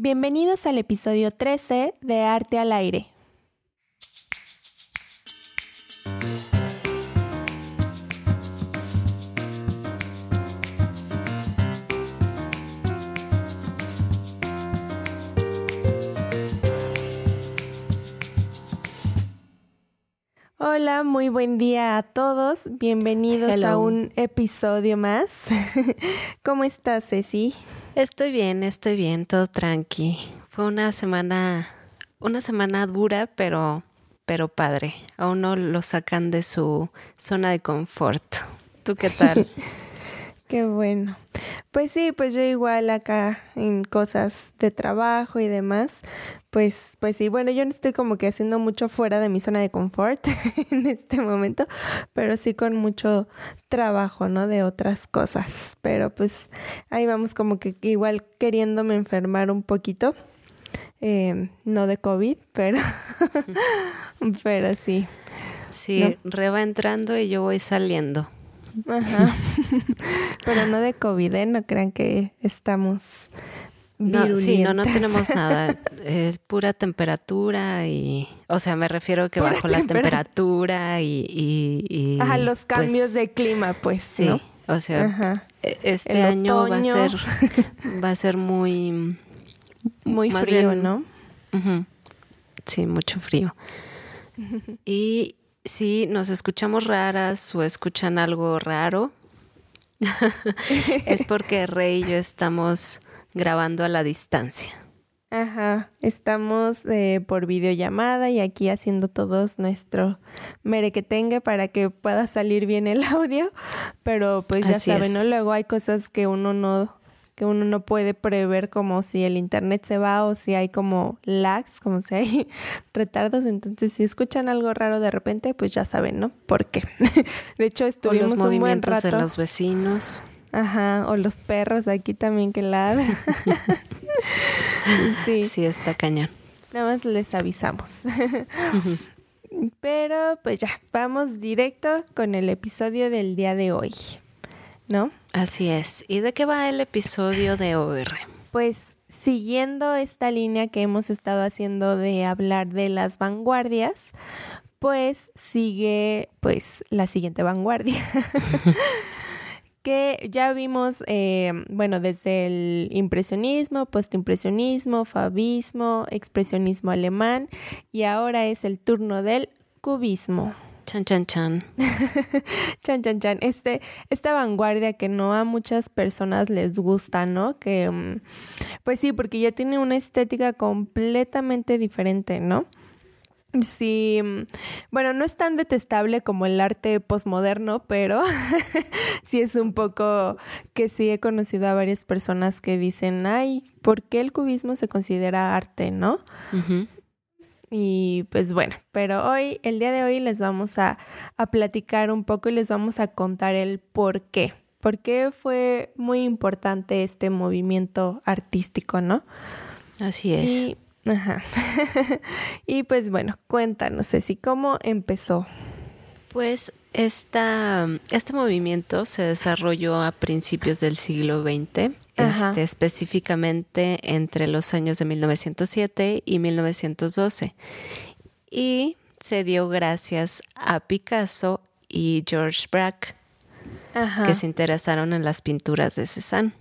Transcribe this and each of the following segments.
Bienvenidos al episodio 13 de Arte al Aire. Hola, muy buen día a todos. Bienvenidos Hello. a un episodio más. ¿Cómo estás, Ceci? Estoy bien, estoy bien, todo tranqui. Fue una semana, una semana dura, pero, pero padre. A uno lo sacan de su zona de confort. ¿Tú qué tal? Qué bueno. Pues sí, pues yo igual acá en cosas de trabajo y demás. Pues, pues sí, bueno, yo no estoy como que haciendo mucho fuera de mi zona de confort en este momento, pero sí con mucho trabajo, ¿no? De otras cosas. Pero pues ahí vamos como que igual queriéndome enfermar un poquito. Eh, no de COVID, pero, pero sí. Sí, re va entrando y yo voy saliendo. Ajá. Pero no de COVID, ¿eh? No crean que estamos No, sí, no, no tenemos nada. Es pura temperatura y, o sea, me refiero que bajó la temperatura. y, y, y, Ajá, los cambios pues, de clima, pues, Sí, ¿no? o sea, Ajá. e- este El año otoño. va a ser, va a ser muy, Muy frío, bien- ¿no? Sí, mucho frío. Y si nos escuchamos raras o escuchan algo raro, es porque Rey y yo estamos grabando a la distancia. Ajá. Estamos eh, por videollamada y aquí haciendo todos nuestro merequetengue para que pueda salir bien el audio. Pero pues ya Así saben, es. ¿no? Luego hay cosas que uno no que uno no puede prever como si el internet se va o si hay como lags, como si hay retardos. Entonces, si escuchan algo raro de repente, pues ya saben, ¿no? ¿Por qué? de hecho, O estuvimos los un buen movimientos rato. de los vecinos. Ajá, o los perros aquí también que ladran. sí, Sí, está cañón. nada más les avisamos. Pero pues ya, vamos directo con el episodio del día de hoy, ¿no? Así es. ¿Y de qué va el episodio de OR? Pues siguiendo esta línea que hemos estado haciendo de hablar de las vanguardias, pues sigue pues la siguiente vanguardia. que ya vimos, eh, bueno, desde el impresionismo, postimpresionismo, fabismo, expresionismo alemán y ahora es el turno del cubismo. Chan, chan, chan. Chan, chan, chan. Este, esta vanguardia que no a muchas personas les gusta, ¿no? Que, mm, pues sí, porque ya tiene una estética completamente diferente, ¿no? Sí, mm, bueno, no es tan detestable como el arte posmoderno, pero sí es un poco que sí he conocido a varias personas que dicen, ay, ¿por qué el cubismo se considera arte, no? Ujú. Y pues bueno, pero hoy, el día de hoy les vamos a, a platicar un poco y les vamos a contar el por qué. ¿Por qué fue muy importante este movimiento artístico, no? Así es. Y, ajá. y pues bueno, cuéntanos, Ceci, ¿cómo empezó? Pues esta, este movimiento se desarrolló a principios del siglo XX. Este, específicamente entre los años de 1907 y 1912. Y se dio gracias a Picasso y George Braque, Ajá. que se interesaron en las pinturas de Cézanne.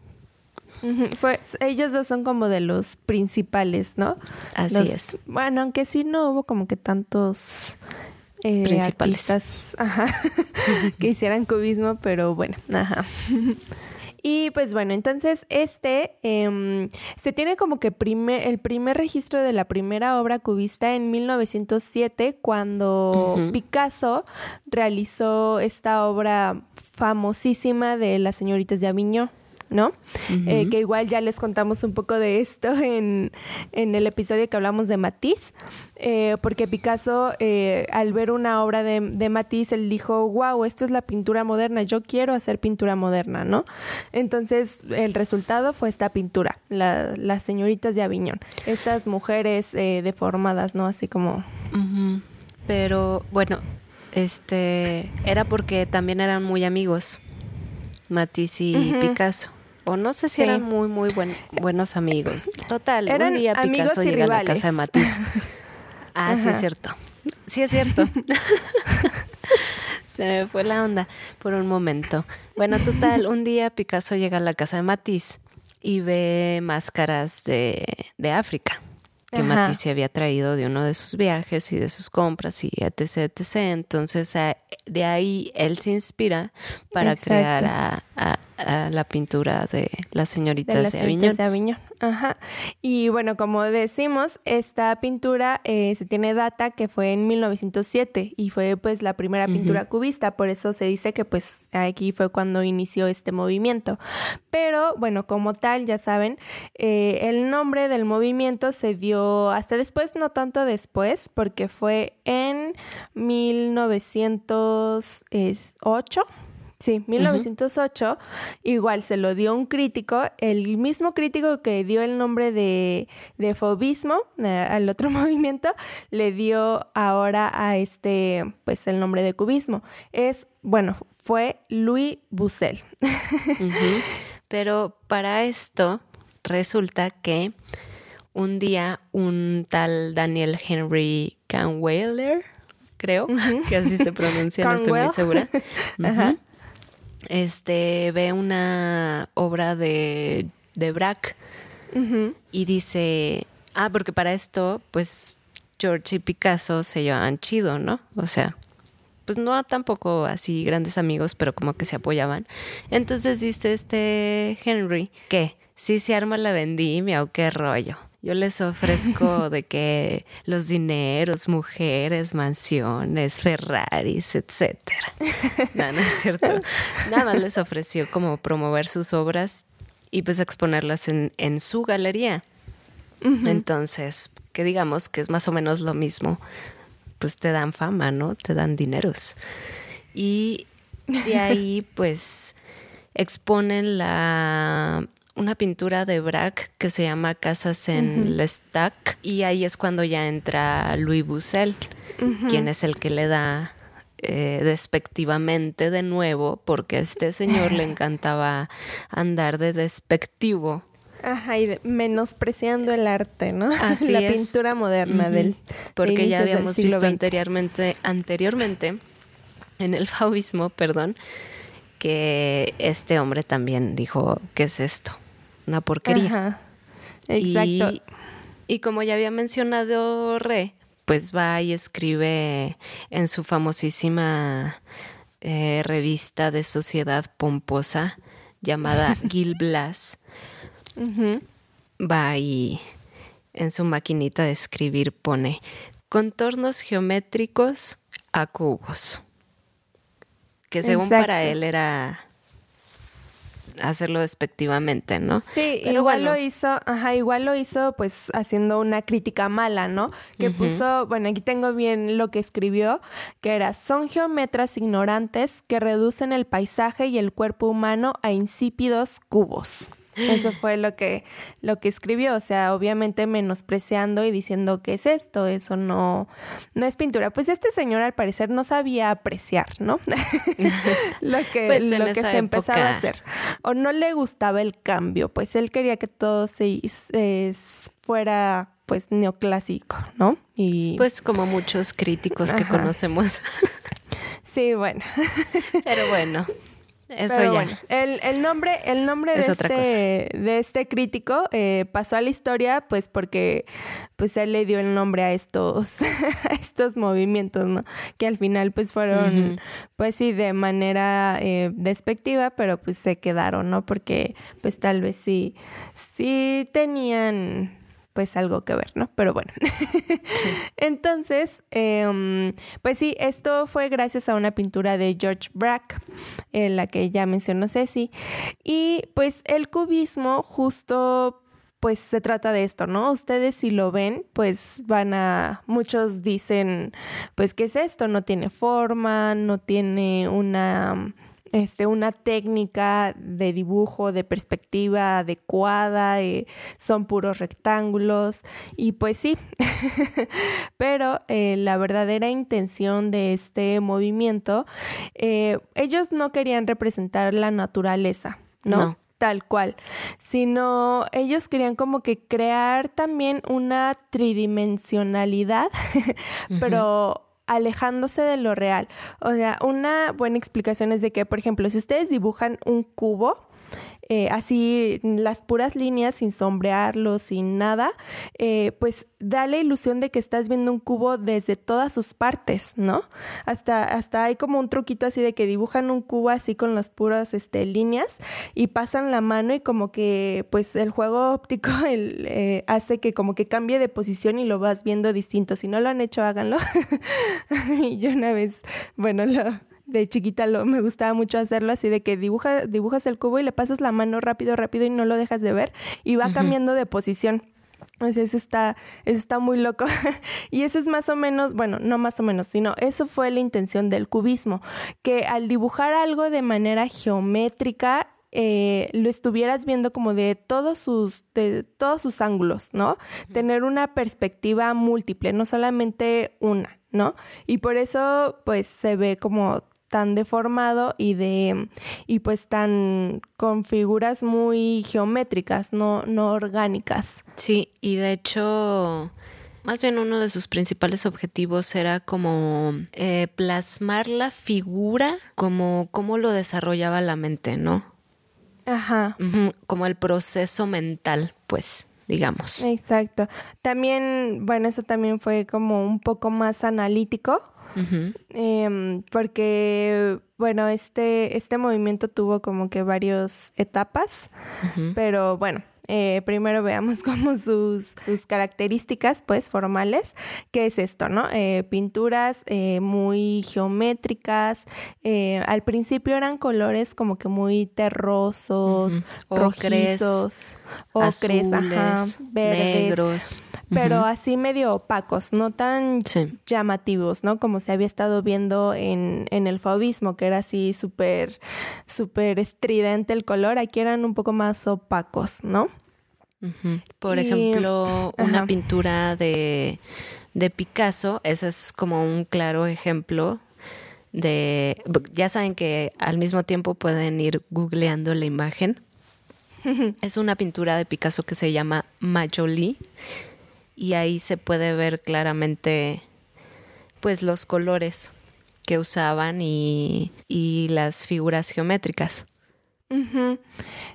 Fue, ellos dos son como de los principales, ¿no? Así Los- es. Bueno, aunque sí no hubo como que tantos eh, Principales. artistas ajá, que hicieran cubismo, pero bueno, ajá. Y pues bueno, entonces este em, se tiene como que primer, el primer registro de la primera obra cubista en 1907 cuando. Picasso realizó esta obra famosísima de las señoritas de Aviñón, ¿no? Eh, que igual ya les contamos un poco de esto en, en el episodio que hablamos de Matisse, eh, porque Picasso, eh, al ver una obra de, de Matisse, él dijo, wow, esto es la pintura moderna, yo quiero hacer pintura moderna, ¿no? Entonces, el resultado fue esta pintura, la- las señoritas de Aviñón, estas mujeres eh, deformadas, ¿no? Así como... Pero bueno, este era porque también eran muy amigos, Matisse y. Picasso. O no sé si eran muy, muy buenos amigos. Total, eran un día Picasso llega a la casa de Matisse. Ah, sí es cierto. Sí es cierto. Se me fue la onda por un momento. Bueno, total, un día Picasso llega a la casa de Matisse y ve máscaras de, de África que Matisse había traído de uno de sus viajes y de sus compras y etc, etc. Entonces de ahí él se inspira para crear a, la pintura de las señoritas de, de Aviñón. Ajá. Y bueno, como decimos, esta pintura eh, se tiene data que fue en 1907 y fue pues la primera pintura cubista, por eso se dice que pues aquí fue cuando inició este movimiento. Pero bueno, como tal, ya saben, eh, el nombre del movimiento se dio hasta después, no tanto después, porque fue en 1908 Sí, 1908. Igual se lo dio un crítico, el mismo crítico que dio el nombre de, de fobismo eh, al otro movimiento, le dio ahora a este, pues el nombre de cubismo. Es, bueno, fue Louis Bussel. Pero para esto resulta que un día un tal Daniel Henry Canweiler, creo que así se pronuncia, no estoy muy segura. Ajá este, ve una obra de, de Braque y dice, ah, porque para esto, pues George y Picasso se llevaban chido, ¿no? O sea, pues no tampoco así grandes amigos, pero como que se apoyaban. Entonces dice este Henry que si se arma la vendimia o qué rollo. Yo les ofrezco de que los dineros, mujeres, mansiones, Ferraris, etcétera. No, no es cierto. Nada más les ofreció como promover sus obras y pues exponerlas en, en su galería. Entonces, que digamos que es más o menos lo mismo, pues te dan fama, ¿no? Te dan dineros. Y de ahí, pues, exponen la una pintura de Braque que se llama Casas en Lestac y ahí es cuando ya entra Louis Bussel, quien es el que le da eh, despectivamente de nuevo, porque a este señor le encantaba andar de despectivo. Ajá, y menospreciando el arte, ¿no? Así La pintura moderna del Porque ya habíamos visto anteriormente, anteriormente en el fauvismo, perdón, que este hombre también dijo, ¿qué es esto? Una porquería. Exacto. Y, como ya había mencionado Re, pues va y escribe en su famosísima eh, revista de sociedad pomposa llamada Gil Blas. Va y en su maquinita de escribir pone contornos geométricos a cubos. Que según para él era hacerlo despectivamente, ¿no? Sí, igual lo hizo, ajá, igual lo hizo pues haciendo una crítica mala, ¿no? Que puso, bueno, aquí tengo bien lo que escribió, que era, son geometras ignorantes que reducen el paisaje y el cuerpo humano a insípidos cubos. Eso fue lo que, lo que escribió, o sea, obviamente menospreciando y diciendo que es esto, eso no, no es pintura. Pues este señor al parecer no sabía apreciar, ¿no? lo que, pues lo que se empezaba a hacer. O no le gustaba el cambio, pues él quería que todo se fuera pues neoclásico, ¿no? Y pues como muchos críticos que conocemos. sí, bueno. Pero bueno, eso ya. el, el, nombre, el nombre de, este, de este crítico eh, pasó a la historia, pues porque pues él le dio el nombre a estos, a estos movimientos, ¿no? Que al final pues fueron, pues sí, de manera eh, despectiva, pero pues se quedaron, ¿no? Porque pues tal vez sí, sí tenían pues algo que ver, ¿no? Pero bueno. Entonces, em, pues sí, esto fue gracias a una pintura de George Braque, en la que ya mencionó Ceci. Y pues el cubismo justo pues se trata de esto, ¿no? Ustedes si lo ven, pues van a, muchos dicen, pues, ¿qué es esto? No tiene forma, no tiene una este, una técnica de dibujo, de perspectiva adecuada, eh, son puros rectángulos. Y pues sí, pero eh, la verdadera intención de este movimiento, eh, ellos no querían representar la naturaleza, ¿no? tal cual, sino ellos querían como que crear también una tridimensionalidad, pero alejándose de lo real. O sea, una buena explicación es de que, por ejemplo, si ustedes dibujan un cubo, eh, así las puras líneas sin sombrearlo, sin nada, eh, pues da la ilusión de que estás viendo un cubo desde todas sus partes, ¿no? Hasta, hasta hay como un truquito así de que dibujan un cubo así con las puras este, líneas y pasan la mano y como que pues el juego óptico el, eh, hace que como que cambie de posición y lo vas viendo distinto. Si no lo han hecho, háganlo. y yo una vez, bueno, lo, de chiquita lo, me gustaba mucho hacerlo así de que dibuja, dibujas el cubo y le pasas la mano rápido, rápido y no lo dejas de ver y va cambiando de posición. O sea, eso está, eso está muy loco. y eso es más o menos, bueno, no más o menos, sino eso fue la intención del cubismo, que al dibujar algo de manera geométrica, eh, lo estuvieras viendo como de todos sus, de todos sus ángulos, ¿no? Tener una perspectiva múltiple, no solamente una, ¿no? Y por eso, pues, se ve como tan deformado y de y pues tan con figuras muy geométricas, no, no orgánicas. Sí, y de hecho más bien uno de sus principales objetivos era como eh, plasmar la figura como cómo lo desarrollaba la mente, ¿no? Ajá. Como el proceso mental, pues, digamos. Exacto. También, bueno, eso también fue como un poco más analítico Em, porque, bueno, este, este movimiento tuvo como que varias etapas, pero bueno, eh, primero veamos como sus, sus, características, pues, formales. ¿Qué es esto, no? Eh, pinturas eh, muy geométricas. al principio eran colores como que muy terrosos, rojizos, ocres, verdes. Negros pero así medio opacos, no tan llamativos, ¿no? Como se había estado viendo en, en el fauvismo, que era así súper, súper estridente el color, aquí eran un poco más opacos, ¿no? Por ejemplo, una pintura de, de Picasso, ese es como un claro ejemplo de, ya saben que al mismo tiempo pueden ir googleando la imagen. es una pintura de Picasso que se llama Majoli y ahí se puede ver claramente pues los colores que usaban y, y las figuras geométricas.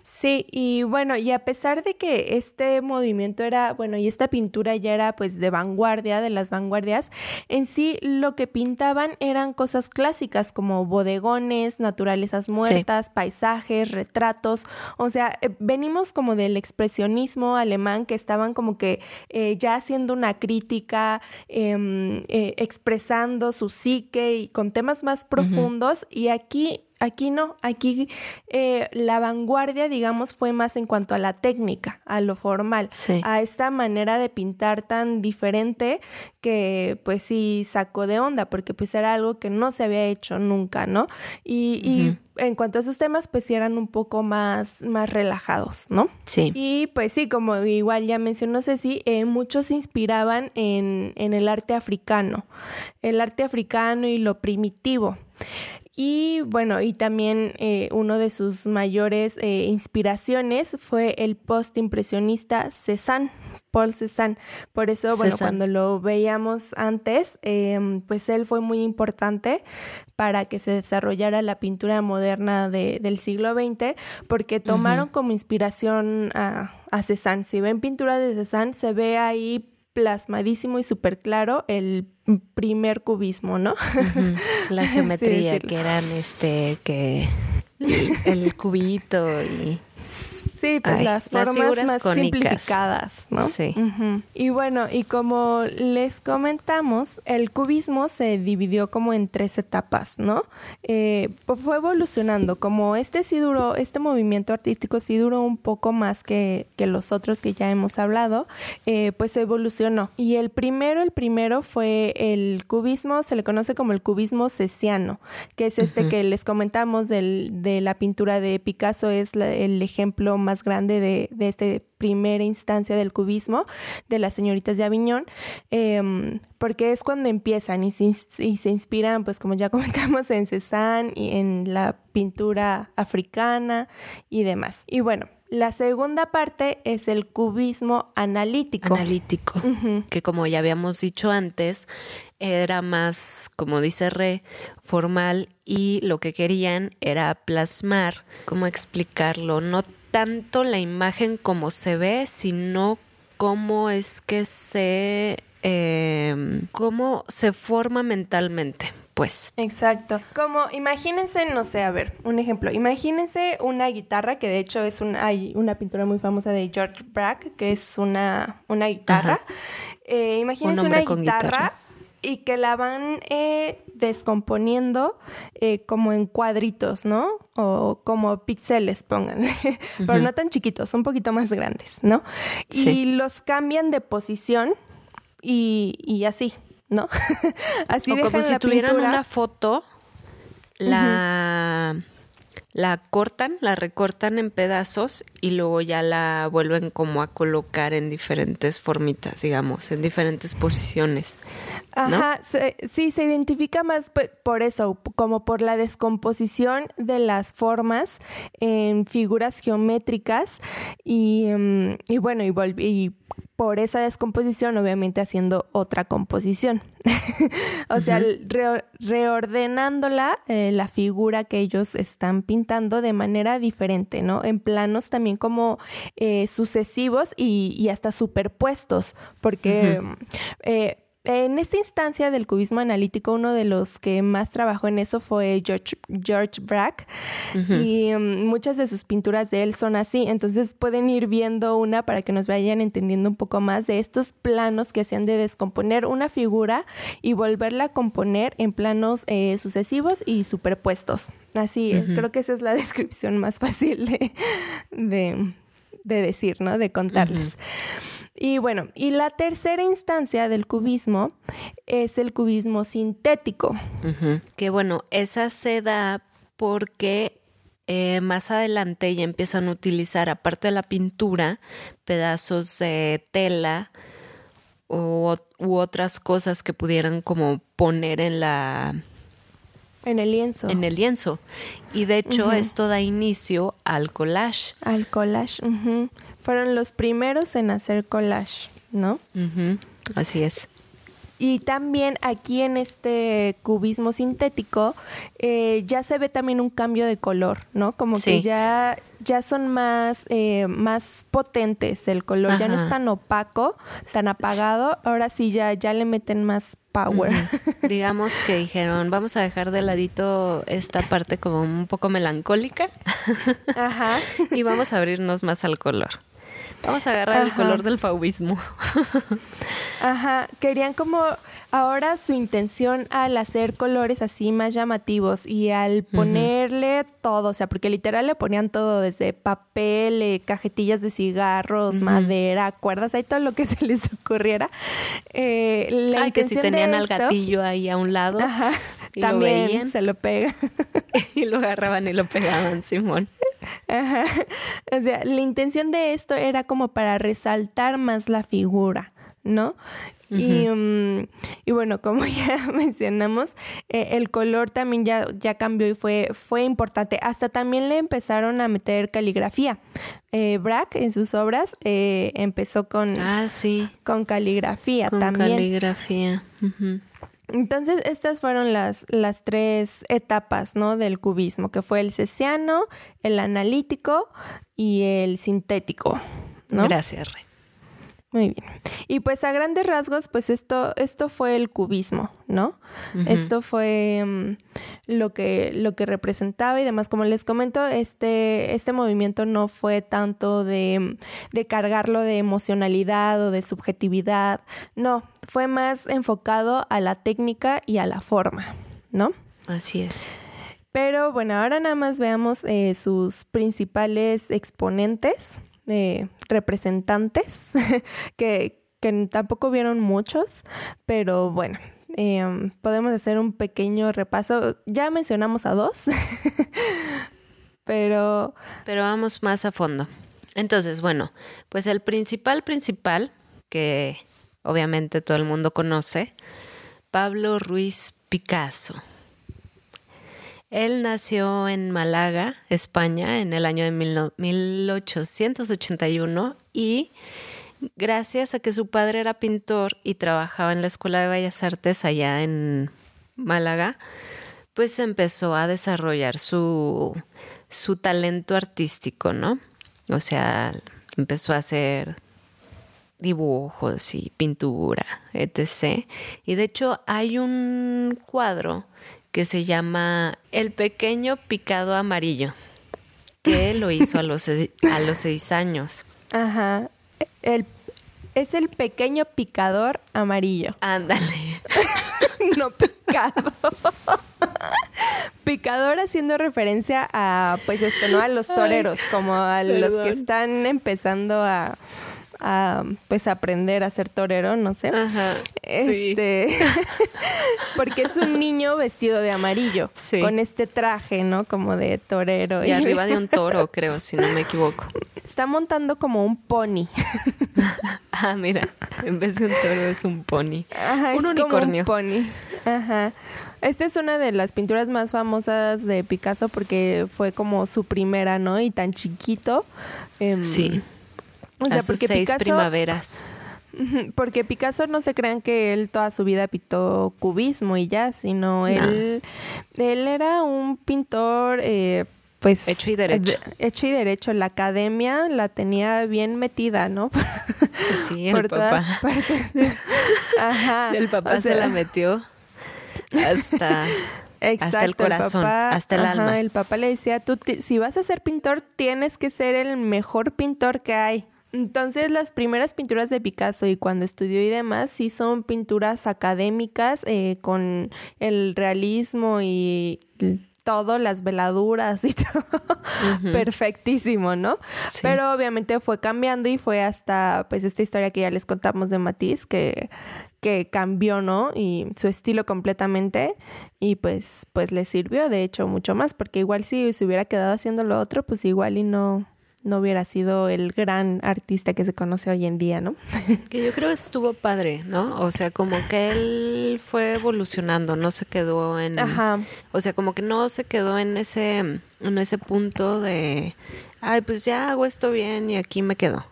Sí, y bueno, y a pesar de que este movimiento era, bueno, y esta pintura ya era pues de vanguardia, de las vanguardias, en sí lo que pintaban eran cosas clásicas como bodegones, naturalezas muertas, paisajes, retratos, o sea, eh, venimos como del expresionismo alemán que estaban como que eh, ya haciendo una crítica, em, eh, expresando su psique y con temas más profundos, y aquí Aquí no, aquí eh, la vanguardia, digamos, fue más en cuanto a la técnica, a lo formal, a esta manera de pintar tan diferente que pues sí sacó de onda, porque pues era algo que no se había hecho nunca, ¿no? Y, y en cuanto a esos temas, pues sí eran un poco más, más relajados, ¿no? Sí. Y pues sí, como igual ya mencionó Ceci, eh, muchos se inspiraban en, en el arte africano, el arte africano y lo primitivo. Y bueno, y también eh, uno de sus mayores eh, inspiraciones fue el post-impresionista Cézanne, Paul Cézanne. Por eso, bueno, cuando lo veíamos antes, em, pues él fue muy importante para que se desarrollara la pintura moderna del siglo XX, porque tomaron como inspiración a, a Cézanne. Si ven pinturas de Cézanne, se ve ahí plasmadísimo y súper claro el primer cubismo, ¿no? La geometría, que eran este, que el cubito y Sí, pues las formas más simplificadas, ¿no? Sí. Y bueno, y como les comentamos, el cubismo se dividió como en tres etapas, ¿no? Eh, fue evolucionando, como este sí duró, este movimiento artístico sí duró un poco más que, que los otros que ya hemos hablado, eh, pues evolucionó. Y el primero, el primero fue el cubismo, se le conoce como el cubismo cesiano, que es este que les comentamos del, de la pintura de Picasso, es el ejemplo más más grande de, de esta primera instancia del cubismo de las señoritas de Aviñón, em, porque es cuando empiezan y se, y se, inspiran, pues como ya comentamos, en Cézanne y en la pintura africana y demás. Y bueno, la segunda parte es el cubismo analítico. Analítico, que como ya habíamos dicho antes, era más, como dice Re, formal y lo que querían era plasmar, ¿cómo explicarlo? No tanto la imagen como se ve, sino cómo es que se... Eh, cómo se forma mentalmente pues. Exacto. Como imagínense, no sé, a ver, un ejemplo. Imagínense una guitarra, que de hecho es un, hay una pintura muy famosa de George Brack, que es una, una guitarra. Eh, imagínense una guitarra, y que la van eh, descomponiendo eh, como en cuadritos, ¿no? O como píxeles, pónganle. Pero no tan chiquitos, un poquito más grandes, ¿no? Y los cambian de posición y, y así. ¿no? Así o como si tuvieran una foto, la, la cortan, la recortan en pedazos y luego ya la vuelven como a colocar en diferentes formitas, digamos, en diferentes posiciones. Ajá, sí, se identifica más por eso, como por la descomposición de las formas en figuras geométricas y, mm, y bueno, y, y por esa descomposición, obviamente haciendo otra composición. o sea, reordenándola, eh, la figura que ellos están pintando de manera diferente, ¿no? En planos también como eh, sucesivos y, hasta superpuestos, porque en esta instancia del cubismo analítico, uno de los que más trabajó en eso fue George, George Brack y um, muchas de sus pinturas de él son así, entonces pueden ir viendo una para que nos vayan entendiendo un poco más de estos planos que hacían de descomponer una figura y volverla a componer en planos eh, sucesivos y superpuestos. Así, creo que esa es la descripción más fácil de, de, decir, ¿no? De contarles. Y bueno, y la tercera instancia del cubismo es el cubismo sintético. Que bueno, esa se da porque eh, más adelante ya empiezan a utilizar, aparte de la pintura, pedazos de tela u, u otras cosas que pudieran como poner en la en el lienzo. En el lienzo. Y de hecho esto da inicio al collage. Al collage fueron los primeros en hacer collage, ¿no? Así es. Y también aquí en este cubismo sintético eh, ya se ve también un cambio de color, ¿no? Como que ya, ya son más, eh, más potentes el color, ya no es tan opaco, tan apagado, ahora sí ya, ya le meten más power. Digamos que dijeron, vamos a dejar de ladito esta parte como un poco melancólica Ajá. y vamos a abrirnos más al color. Vamos a agarrar el color del fauvismo. Ajá, querían como ahora su intención al hacer colores así más llamativos y al ponerle todo, o sea, porque literal le ponían todo desde papel, eh, cajetillas de cigarros, madera, cuerdas, ahí todo lo que se les ocurriera. Eh, la que si tenían al gatillo ahí a un lado. también se lo pega. y lo agarraban y lo pegaban, Simón. O sea, la intención de esto era como para resaltar más la figura, ¿no? y, mm, y, bueno, como ya mencionamos, eh, el color también ya, ya cambió y fue, fue importante. Hasta también le empezaron a meter caligrafía. Eh, Brack en sus obras eh, empezó con, ah, sí. con caligrafía con también. Caligrafía. Entonces, estas fueron las, las tres etapas, ¿no? Del cubismo, que fue el cesiano, el analítico y el sintético, ¿no? Gracias, Rey. Muy bien. Y pues a grandes rasgos, pues esto, esto fue el cubismo, ¿no? Esto fue mm, lo, que, lo que representaba y demás. Como les comento, este, este movimiento no fue tanto de, de cargarlo de emocionalidad o de subjetividad. No, fue más enfocado a la técnica y a la forma, ¿no? Así es. Pero bueno, ahora nada más veamos eh, sus principales exponentes representantes, que, tampoco vieron muchos, pero bueno, em, podemos hacer un pequeño repaso. Ya mencionamos a dos, pero... Pero vamos más a fondo. Entonces, bueno, pues el principal principal, que obviamente todo el mundo conoce, Pablo Ruiz Picasso. Él nació en Málaga, España, en el año de 1881 y gracias a que su padre era pintor y trabajaba en la Escuela de Bellas Artes allá en Málaga, pues empezó a desarrollar su, su talento artístico, ¿no? O sea, empezó a hacer dibujos y pintura, etc. Y de hecho hay un cuadro que se llama El pequeño picado amarillo, que lo hizo a los, a los seis años. Ajá. El, es el pequeño picador amarillo. Ándale. no picado. Picador haciendo referencia a, pues esto, ¿no? A los toreros, como a los que están empezando a, a pues aprender a ser torero, no sé. Ajá. Este, porque es un niño vestido de amarillo, Sí. con este traje, ¿no? Como de torero. Y arriba de un toro, creo, si no me equivoco. Está montando como un pony. Ah, mira, en vez de un toro es un pony. Ajá, un es como unicornio. un pony. Ajá. Esta es una de las pinturas más famosas de Picasso porque fue como su primera, ¿no? Y tan chiquito. Em, Sí. O sea, a sus porque seis Picasso, primaveras. Porque Picasso no se crean que él toda su vida pintó cubismo y ya, sino él, él era un pintor, eh, pues... Hecho y derecho. de- hecho y derecho. La academia la tenía bien metida, ¿no? Que sí, el Por todas papá. partes. Ajá. El papá O se la metió hasta, hasta el corazón, papá- hasta el ajá, alma. El papá le decía, tú si vas a ser pintor, tienes que ser el mejor pintor que hay. Entonces las primeras pinturas de Picasso y cuando estudió y demás sí son pinturas académicas eh, con el realismo y todo, las veladuras y todo. Perfectísimo, ¿no? Sí. Pero obviamente fue cambiando y fue hasta pues esta historia que ya les contamos de Matisse que que cambió, ¿no? Y su estilo completamente y pues pues le sirvió de hecho mucho más porque igual si se hubiera quedado haciendo lo otro, pues igual y no no hubiera sido el gran artista que se conoce hoy en día, ¿no? Que yo creo que estuvo padre, ¿no? O sea, como que él fue evolucionando, no se quedó en... Ajá. O sea, como que no se quedó en ese, en ese punto de, ay, pues ya hago esto bien y aquí me quedo.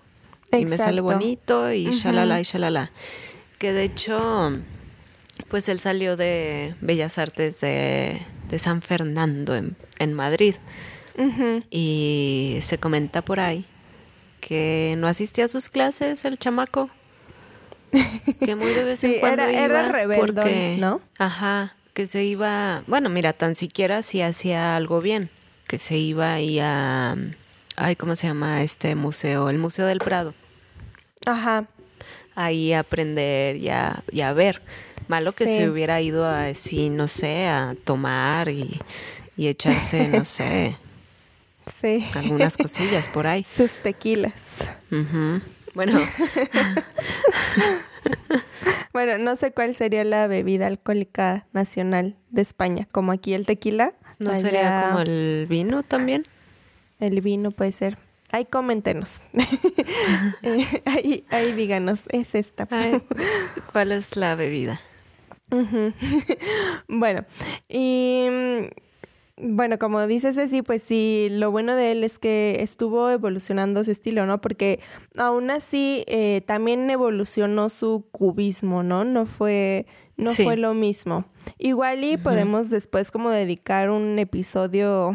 Y me sale Exacto. bonito y shalala y shalala. Que de hecho, pues él salió de Bellas Artes de, de San Fernando en, en Madrid. Y se comenta por ahí que no asistía a sus clases el chamaco. Que muy de vez Sí, en cuando era- iba era rebeldón, porque, ¿no? Ajá, que se iba, bueno, mira, tan siquiera si hacía algo bien, que se iba ahí a ay, ¿cómo se llama este museo? El Museo del Prado. Ajá. Ahí a aprender y a, y a ver. Malo que Sí. se hubiera ido a así, no sé, a tomar y, y echarse, no sé, Sí. algunas cosillas por ahí. Sus tequilas. Bueno, Bueno, no sé cuál sería la bebida alcohólica nacional de España, como aquí el tequila. ¿no allá sería como el vino también? el vino puede ser. Ahí coméntenos. Eh, ahí, ahí díganos, es esta. Ay, ¿Cuál es la bebida? Bueno, y bueno, como dices Ceci, pues sí, lo bueno de él es que estuvo evolucionando su estilo, ¿no? Porque aún así eh, también evolucionó su cubismo, ¿no? No fue, no Sí. fue lo mismo. Igual y podemos después como dedicar un episodio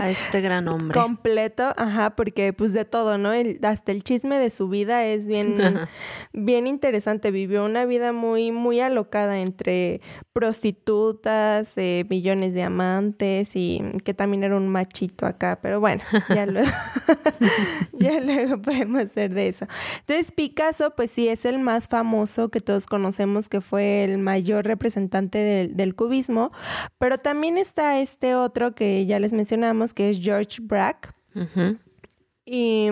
A este gran hombre. completo, ajá, porque pues de todo, ¿no? El- hasta el chisme de su vida es bien, bien interesante. Vivió una vida muy, muy alocada entre prostitutas, eh, millones de amantes y que también era un machito acá, pero bueno, ya luego, ya luego podemos hacer de eso. Entonces Picasso, pues sí, es el más famoso que todos conocemos, que fue el mayor representante del, del cubismo, pero también está este otro que ya les mencionamos, que es George Braque. Y,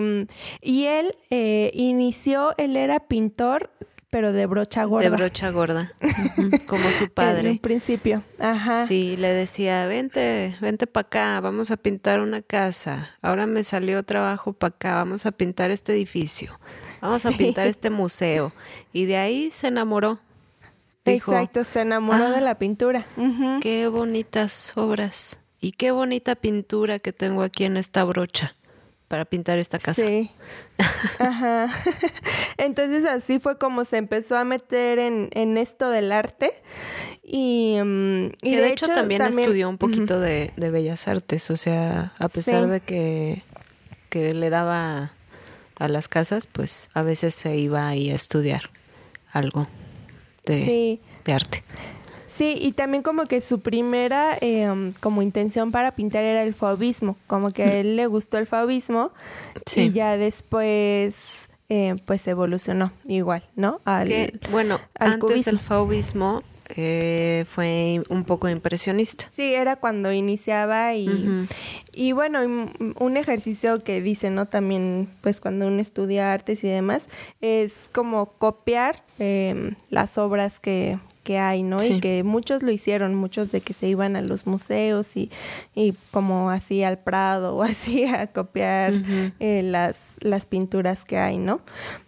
y él eh, inició, él era pintor pero de brocha gorda. De brocha gorda, como su padre. En un principio, ajá. Sí, le decía, vente, vente para acá, vamos a pintar una casa. Ahora me salió trabajo para acá, vamos a pintar este edificio, vamos a pintar este museo. Y de ahí se enamoró. Exacto, se enamoró de "Ah, la pintura. Qué bonitas obras y qué bonita pintura que tengo aquí en esta brocha para pintar esta casa. Sí. Ajá. Entonces así fue como se empezó a meter en, en esto del arte. Y, y que de, hecho, también, estudió un poquito de, de bellas artes, o sea, a pesar Sí. de que, que le daba a las casas, pues a veces se iba ahí a estudiar algo de, Sí. de arte. Sí, y también como que su primera eh, um, como intención para pintar era el fauvismo, como que a él le gustó el fauvismo Sí. y ya después eh, pues evolucionó igual, ¿no? Al, Que, bueno, al antes cubismo. el eh, fue un poco impresionista. Sí, era cuando iniciaba y, y bueno, un ejercicio que dice, ¿no? También, pues cuando uno estudia artes y demás, es como copiar eh, las obras que, que hay, ¿no? Sí. Y que muchos lo hicieron, muchos de que se iban a los museos y, y como así al Prado o así a copiar eh, las, las pinturas que hay, ¿no?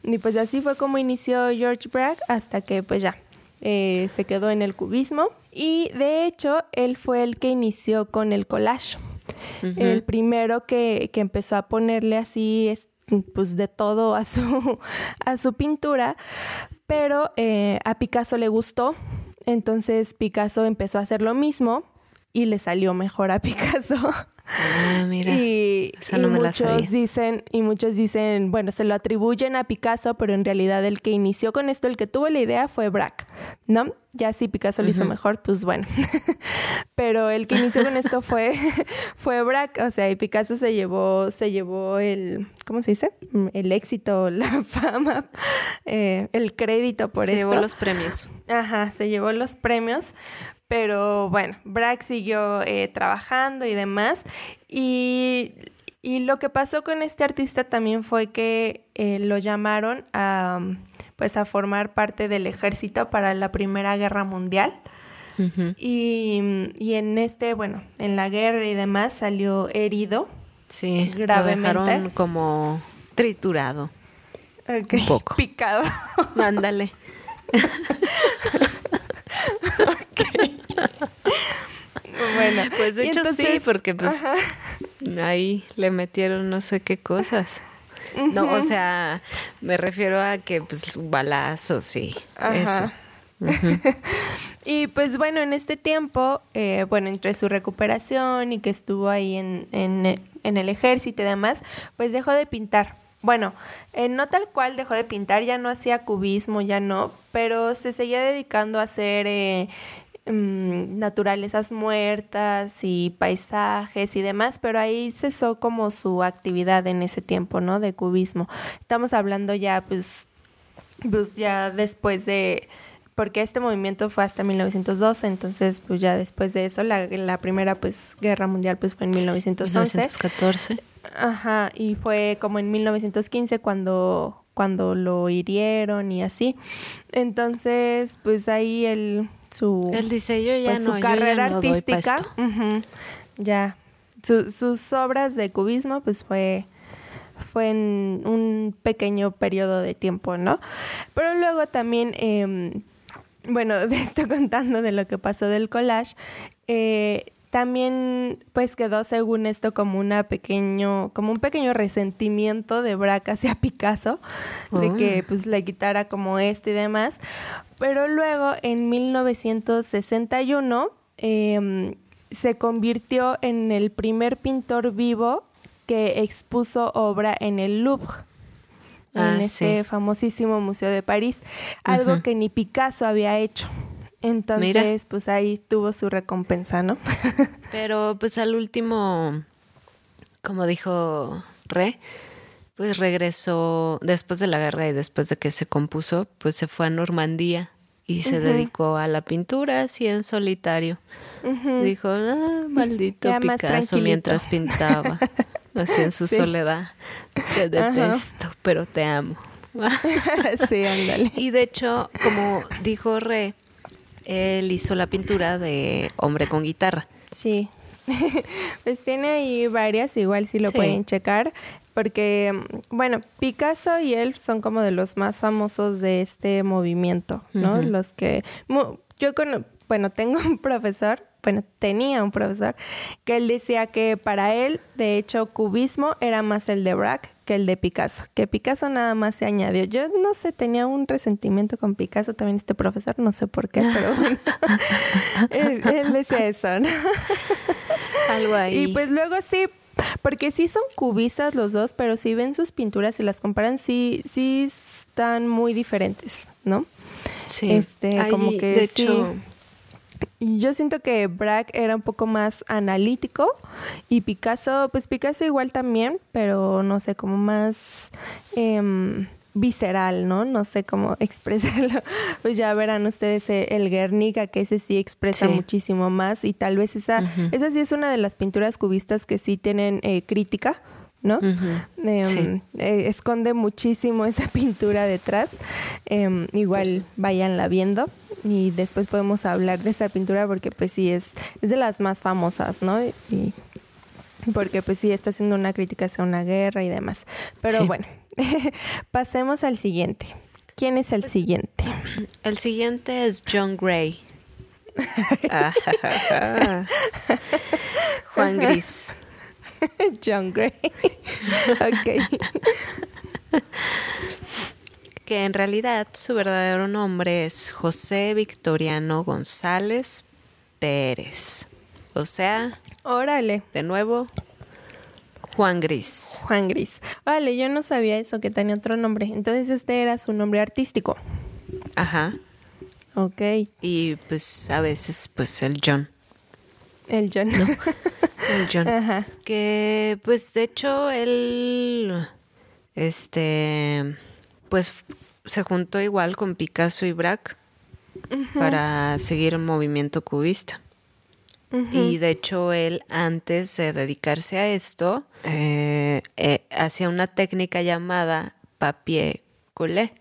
Y pues así fue como inició George Bragg hasta que pues ya eh, se quedó en el cubismo y de hecho él fue el que inició con el collage. El primero que, que empezó a ponerle así es- pues de todo a su, a su pintura, pero eh, a Picasso le gustó, entonces Picasso empezó a hacer lo mismo y le salió mejor a Picasso. Ah, mira. Y, esa y no me la muchos sabía. dicen, y muchos dicen, bueno, se lo atribuyen a Picasso, pero en realidad el que inició con esto, el que tuvo la idea fue Braque, ¿no? Ya si Picasso lo hizo mejor, pues bueno. pero el que inició con esto fue, fue Braque, o sea, y Picasso se llevó, se llevó el, ¿cómo se dice? El éxito, la fama, eh, el crédito por Se esto. llevó los premios. Ajá, se llevó los premios, pero bueno, Bragg siguió eh, trabajando y demás. Y, y lo que pasó con este artista también fue que eh, lo llamaron a, pues, a formar parte del ejército para la Primera Guerra Mundial. Y, y en este, bueno, en la guerra y demás salió herido. Sí, Gravemente. lo dejaron como triturado. Un poco. Picado. Ándale. bueno, Pues de y hecho sí, porque pues Ajá. ahí le metieron no sé qué cosas. No, o sea, me refiero a que pues balazos y Ajá. eso. Y pues bueno, en este tiempo, eh, bueno, entre su recuperación y que estuvo ahí en, en, en el ejército y demás, pues dejó de pintar. Bueno, eh, no tal cual dejó de pintar, ya no hacía cubismo, ya no, pero se seguía dedicando a hacer eh, mm, naturalezas muertas y paisajes y demás, pero ahí cesó como su actividad en ese tiempo, ¿no? De cubismo. Estamos hablando ya, pues, pues ya después de porque este movimiento fue hasta 1912, entonces pues ya después de eso la, la primera pues guerra mundial pues fue en 1911. 1914. Ajá, y fue como en 1915 cuando cuando lo hirieron y así. Entonces, pues ahí él su Él dice, yo ya pues, no, su carrera ya no artística, ya Su- sus obras de cubismo pues fue fue en un pequeño periodo de tiempo, ¿no? Pero luego también, eh, bueno, de esto contando de lo que pasó del collage, eh, también pues quedó según esto como una pequeño, como un pequeño resentimiento de Braque hacia Picasso, de que pues le quitara como esto y demás. Pero luego en 1961 eh, se convirtió en el primer pintor vivo que expuso obra en el Louvre, Ah, en este sí. famosísimo museo de París, algo que ni Picasso había hecho. Entonces, Mira. pues ahí tuvo su recompensa, ¿no? Pero pues al último, como dijo Re, pues regresó después de la guerra y después de que se compuso, pues se fue a Normandía y se dedicó a la pintura así en solitario. Dijo, ah, maldito Ya Picasso mientras pintaba, así en su Sí. soledad. Te Ajá. detesto, pero te amo. sí, ándale. Y de hecho, como dijo Re, él hizo la pintura de hombre con guitarra. Sí. pues tiene ahí varias, igual si lo Sí. pueden checar. Porque, bueno, Picasso y él son como de los más famosos de este movimiento, ¿no? Los que. Yo, con, bueno, tengo un profesor, bueno, tenía un profesor, que él decía que para él, de hecho, cubismo era más el de Braque que el de Picasso. Que Picasso nada más se añadió. Yo no sé, tenía un resentimiento con Picasso también, este profesor, no sé por qué, pero bueno. él, él decía eso, ¿no? Algo ahí. Y pues luego sí, porque sí son cubistas los dos, pero si ven sus pinturas y las comparan, sí, sí están muy diferentes, ¿no? sí. este, como que de sí. hecho, Yo siento que Braque era un poco más analítico y Picasso, pues Picasso igual también, pero no sé, como más em, visceral, ¿no? No sé cómo expresarlo. Pues ya verán ustedes eh, el Guernica, que ese sí expresa Sí. muchísimo más y tal vez esa, esa sí es una de las pinturas cubistas que sí tienen eh, crítica, ¿no? Em, Sí. eh, esconde muchísimo esa pintura detrás. Em, igual váyanla viendo y después podemos hablar de esa pintura porque pues sí es, es de las más famosas, ¿no? Y porque pues sí está haciendo una crítica hacia una guerra y demás. Pero Sí. bueno, pasemos al siguiente. ¿Quién es el siguiente? el siguiente es John Gray. Juan Gris. John Gray. ok. Que en realidad su verdadero nombre es José Victoriano González Pérez. O sea, Órale, de nuevo, Juan Gris. Juan Gris. Órale, yo no sabía eso, que tenía otro nombre. Entonces este era su nombre artístico. Ajá. Ok, Y pues a veces, pues el John. el John. El John. Ajá. Que pues de hecho él, este, pues se juntó igual con Picasso y Braque para seguir el movimiento cubista. Y de hecho él antes de dedicarse a esto eh, eh, hacía una técnica llamada papier collé,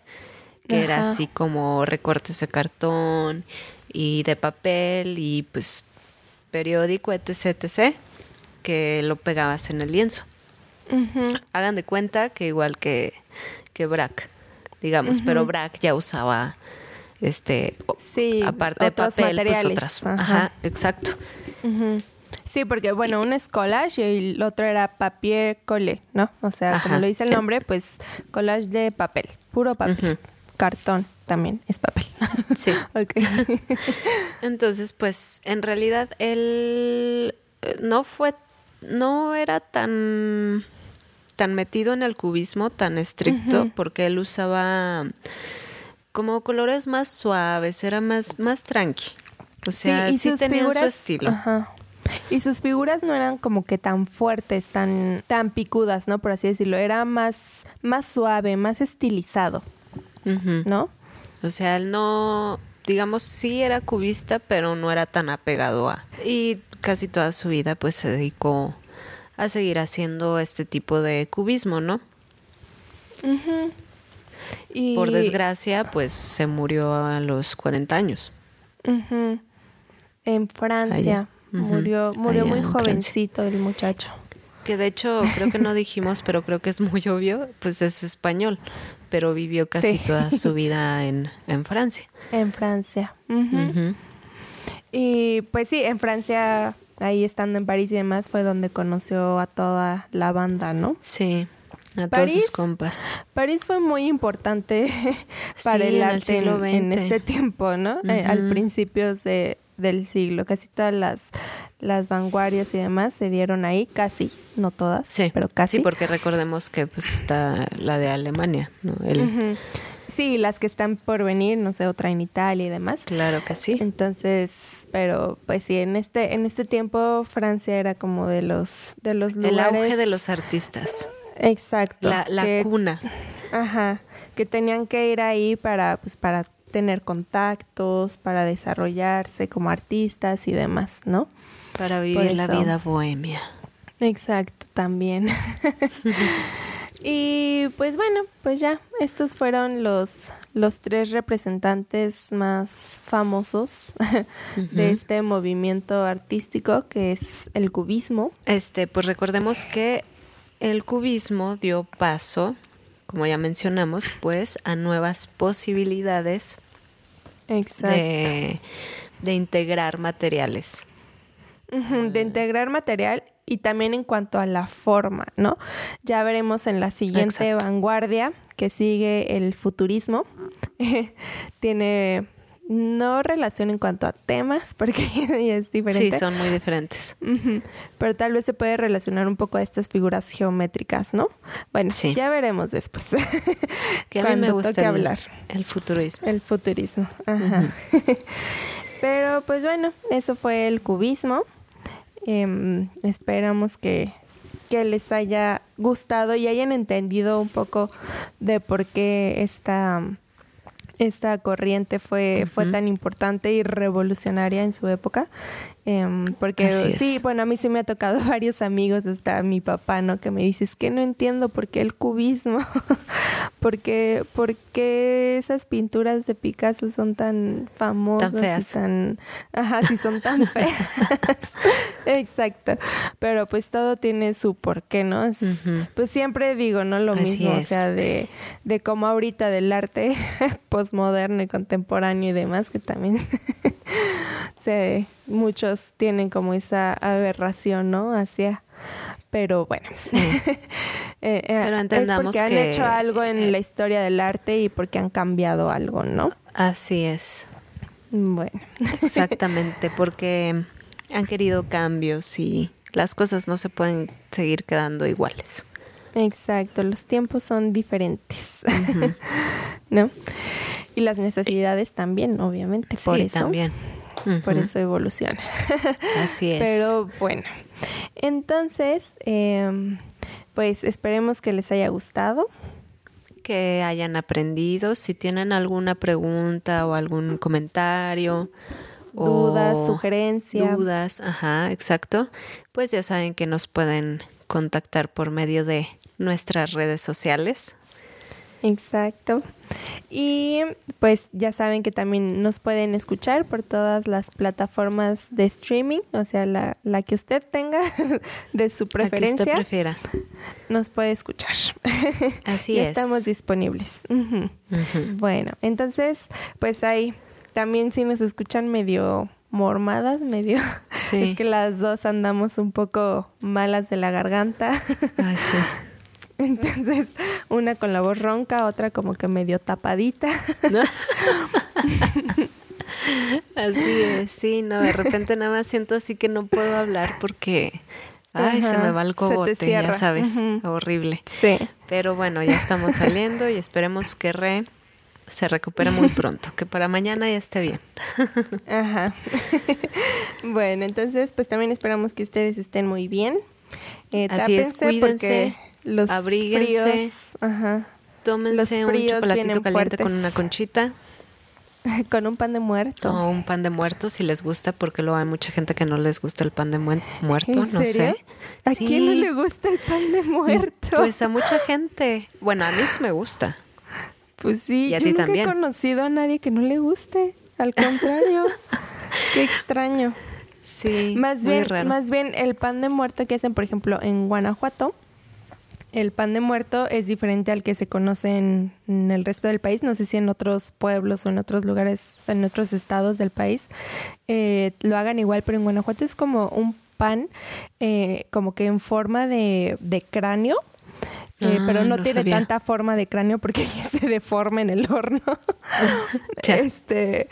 que era así como recortes de cartón y de papel y pues periódico, etc, etc, que lo pegabas en el lienzo. Hagan de cuenta que igual que, que Braque, digamos, pero Braque ya usaba este Sí, aparte de papel, pues materiales. otras. Ajá. Ajá, exacto. Sí, porque bueno, uno es collage y el otro era papier collé, ¿no? O sea, Ajá. como lo dice el nombre, pues collage de papel, puro papel. Cartón también es papel. Sí. ok. Entonces, pues en realidad él eh, no fue, no era tan, tan metido en el cubismo, tan estricto, porque él usaba como colores más suaves, era más, más tranqui. O sea, sí, tenían su estilo. Ajá. Y sus figuras no eran como que tan fuertes, tan, tan picudas, ¿no? Por así decirlo. Era más, más suave, más estilizado. ¿no? O sea, él no, digamos, sí era cubista, pero no era tan apegado a. Y casi toda su vida, pues se dedicó a seguir haciendo este tipo de cubismo, ¿no? Y, Por desgracia, pues se murió a los 40 años. En Francia. Murió, murió Allá muy Francia. jovencito el muchacho. Que de hecho, creo que no dijimos, pero creo que es muy obvio, pues es español, pero vivió casi Sí. toda su vida en, en Francia. En Francia. Y pues sí, en Francia, ahí estando en París y demás, fue donde conoció a toda la banda, ¿no? Sí, a todos París, sus compas. París fue muy importante para Sí, el en el arte en, siglo en XX. este tiempo, ¿no? Eh, al Ujú. principios de, del siglo. Casi todas las, las vanguardias y demás se dieron ahí, casi, no todas, Sí, pero casi. Sí, porque recordemos que pues está la de Alemania, ¿no? El. Sí, las que están por venir, no sé, otra en Italia y demás. Claro que sí. Entonces, pero pues sí, en este en este tiempo Francia era como de los de los lugares El auge de los artistas. Exacto. La, la que- cuna. Ajá, que tenían que ir ahí para pues para tener contactos, para desarrollarse como artistas y demás, ¿no? Para vivir la vida bohemia. Exacto, también. Y pues bueno, pues ya, estos fueron los, los tres representantes más famosos de este movimiento artístico que es el cubismo. Este, pues recordemos que el cubismo dio paso, como ya mencionamos, pues a nuevas posibilidades de, de integrar materiales. de integrar material y también en cuanto a la forma, ¿no? Ya veremos en la siguiente vanguardia que sigue el futurismo. Tiene no relación en cuanto a temas, porque es diferente. Sí, son muy diferentes. Pero tal vez se puede relacionar un poco a estas figuras geométricas, ¿no? Bueno, ya veremos después. que a mí me gusta hablar. El futurismo. El futurismo, ajá. Pero pues bueno, eso fue el cubismo. Em, esperamos que, que les haya gustado y hayan entendido un poco de por qué esta esta corriente fue, fue tan importante y revolucionaria en su época. Em, porque sí, bueno, a mí sí me ha tocado varios amigos, hasta mi papá, ¿no? Que me dice, es que no entiendo por qué el cubismo, por, qué, por qué esas pinturas de Picasso son tan famosas tan feas. y tan... Ajá, sí, son tan feas. Exacto. Pero pues todo tiene su porqué, ¿no? Pues siempre digo, ¿no? Lo mismo, o sea, de, de cómo ahorita del arte postmoderno y contemporáneo y demás, que también se muchos tienen como esa aberración, ¿no? Hacia, pero bueno. Eh, eh, pero entendamos es porque han hecho algo en la historia del arte y porque han cambiado algo, ¿no? Así es. Bueno. Exactamente, porque han querido cambios y las cosas no se pueden seguir quedando iguales. Exacto, los tiempos son diferentes, ¿no? Y las necesidades también, obviamente, por sí, eso. también por eso evoluciona. Así es. Pero bueno, entonces, em, pues esperemos que les haya gustado. Que hayan aprendido. Si tienen alguna pregunta o algún comentario. Dudas, sugerencias. Dudas, ajá, exacto. Pues ya saben que nos pueden contactar por medio de nuestras redes sociales. Exacto. Y pues ya saben que también nos pueden escuchar por todas las plataformas de streaming, o sea, la, la que usted tenga de su preferencia. que usted prefiera. Nos puede escuchar. Así ya es. Estamos disponibles. Bueno, entonces, pues ahí también si nos escuchan medio mormadas, medio. Sí. Es que las dos andamos un poco malas de la garganta. Ay, sí. Entonces, una con la voz ronca, otra como que medio tapadita. así es, sí, no, de repente nada más siento así que no puedo hablar porque, ay, se me va el cogote, ya sabes, horrible. Sí. Pero bueno, ya estamos saliendo y esperemos que Re se recupere muy pronto, que para mañana ya esté bien. Ajá. bueno, entonces, pues también esperamos que ustedes estén muy bien. Eh, Así es, cuídense los Abríguense, ajá. Tómense un chocolatito caliente con una conchita. con un pan de muerto. O un pan de muerto si les gusta, porque luego hay mucha gente que no les gusta el pan de muerto, no sé. ¿A quién no le gusta el pan de muerto? Pues a mucha gente. Bueno, a mí sí me gusta. Pues sí, ¿Y a yo ti nunca también? he conocido a nadie que no le guste. Al contrario, qué extraño. Sí, más bien, más bien el pan de muerto que hacen, por ejemplo, en Guanajuato, el pan de muerto es diferente al que se conoce en, el resto del país. No sé si en otros pueblos o en otros lugares, en otros estados del país eh, lo hagan igual, pero en Guanajuato es como un pan eh, como que en forma de, cráneo. Eh, ah, pero no, tiene tanta forma de cráneo porque se deforma en el horno. este,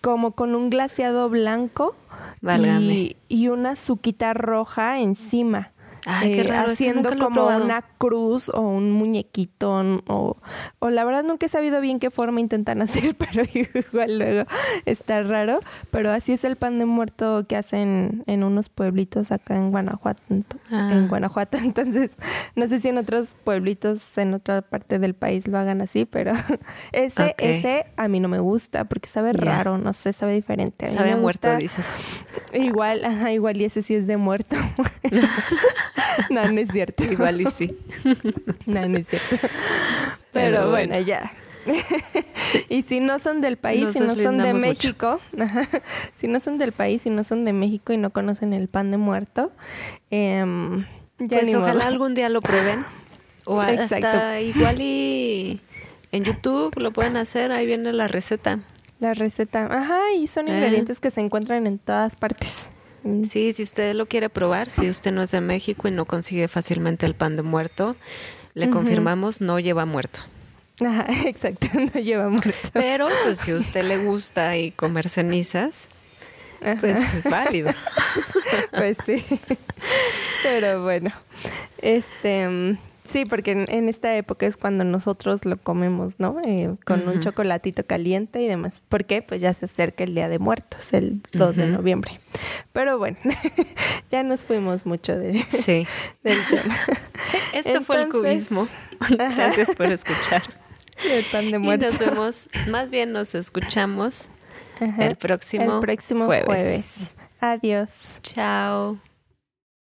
como con un glaseado blanco y, y, una suquita roja encima. Ay, qué eh, raro, haciendo como una cruz o un muñequito o, o la verdad nunca he sabido bien qué forma intentan hacer, pero igual luego está raro. Pero así es el pan de muerto que hacen en unos pueblitos acá en Guanajuato. En ah. Guanajuato, entonces no sé si en otros pueblitos en otra parte del país lo hagan así, pero ese ese a mí no me gusta porque sabe raro, no sé, sabe diferente. sabe muerto, dices. Igual, ajá, igual y ese sí es de muerto. no, no es cierto. Igual y sí. no, no es cierto. Pero, bueno, ya. y si no son del país, si no son de México, si no son del país, si no son de México y no conocen el pan de muerto, eh, pues ojalá algún día lo prueben. O hasta igual y en YouTube lo pueden hacer, ahí viene la receta. La receta, ajá, y son eh. ingredientes que se encuentran en todas partes. Mm. Sí, si usted lo quiere probar, si usted no es de México y no consigue fácilmente el pan de muerto, le confirmamos no lleva muerto. Ajá, exacto, no lleva muerto. Pero pues si a usted le gusta y comer cenizas, pues es válido. pues sí. Pero bueno, este Sí, porque en, esta época es cuando nosotros lo comemos, ¿no? Eh, con un chocolatito caliente y demás. ¿Por qué? Pues ya se acerca el Día de Muertos, el 2 de noviembre. Pero bueno, ya nos fuimos mucho de, sí. del tema. Esto fue el cubismo. Gracias por escuchar. El pan de muertos. Y nos vemos, más bien nos escuchamos el próximo, el próximo jueves. Adiós. Chao.